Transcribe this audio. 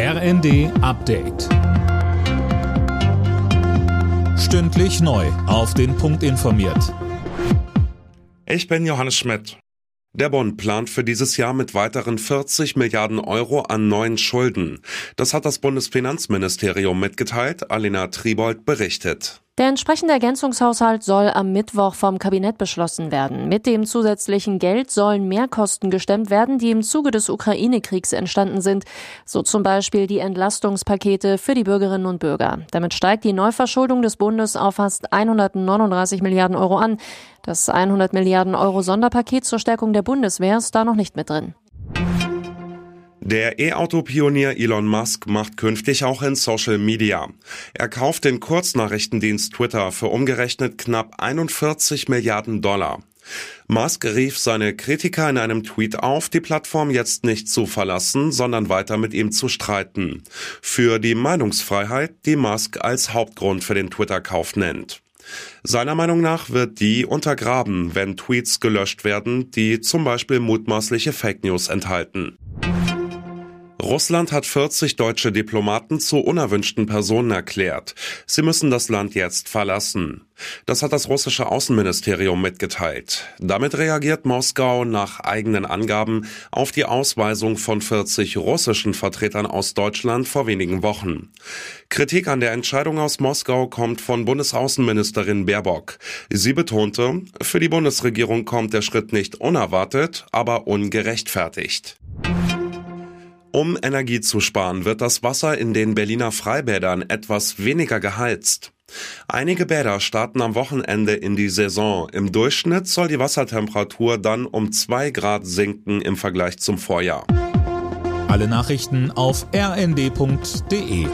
RND Update. Stündlich neu. Auf den Punkt informiert. Ich bin Johannes Schmidt. Der Bund plant für dieses Jahr mit weiteren 40 Milliarden Euro an neuen Schulden. Das hat das Bundesfinanzministerium mitgeteilt. Alina Tribold berichtet. Der entsprechende Ergänzungshaushalt soll am Mittwoch vom Kabinett beschlossen werden. Mit dem zusätzlichen Geld sollen Mehrkosten gestemmt werden, die im Zuge des Ukraine-Kriegs entstanden sind. So zum Beispiel die Entlastungspakete für die Bürgerinnen und Bürger. Damit steigt die Neuverschuldung des Bundes auf fast 139 Milliarden Euro an. Das 100 Milliarden Euro Sonderpaket zur Stärkung der Bundeswehr ist da noch nicht mit drin. Der E-Auto-Pionier Elon Musk macht künftig auch in Social Media. Er kauft den Kurznachrichtendienst Twitter für umgerechnet knapp 41 Milliarden Dollar. Musk rief seine Kritiker in einem Tweet auf, die Plattform jetzt nicht zu verlassen, sondern weiter mit ihm zu streiten. Für die Meinungsfreiheit, die Musk als Hauptgrund für den Twitter-Kauf nennt. Seiner Meinung nach wird die untergraben, wenn Tweets gelöscht werden, die zum Beispiel mutmaßliche Fake News enthalten. Russland hat 40 deutsche Diplomaten zu unerwünschten Personen erklärt. Sie müssen das Land jetzt verlassen. Das hat das russische Außenministerium mitgeteilt. Damit reagiert Moskau nach eigenen Angaben auf die Ausweisung von 40 russischen Vertretern aus Deutschland vor wenigen Wochen. Kritik an der Entscheidung aus Moskau kommt von Bundesaußenministerin Baerbock. Sie betonte, für die Bundesregierung kommt der Schritt nicht unerwartet, aber ungerechtfertigt. Um Energie zu sparen, wird das Wasser in den Berliner Freibädern etwas weniger geheizt. Einige Bäder starten am Wochenende in die Saison. Im Durchschnitt soll die Wassertemperatur dann um zwei Grad sinken im Vergleich zum Vorjahr. Alle Nachrichten auf rnd.de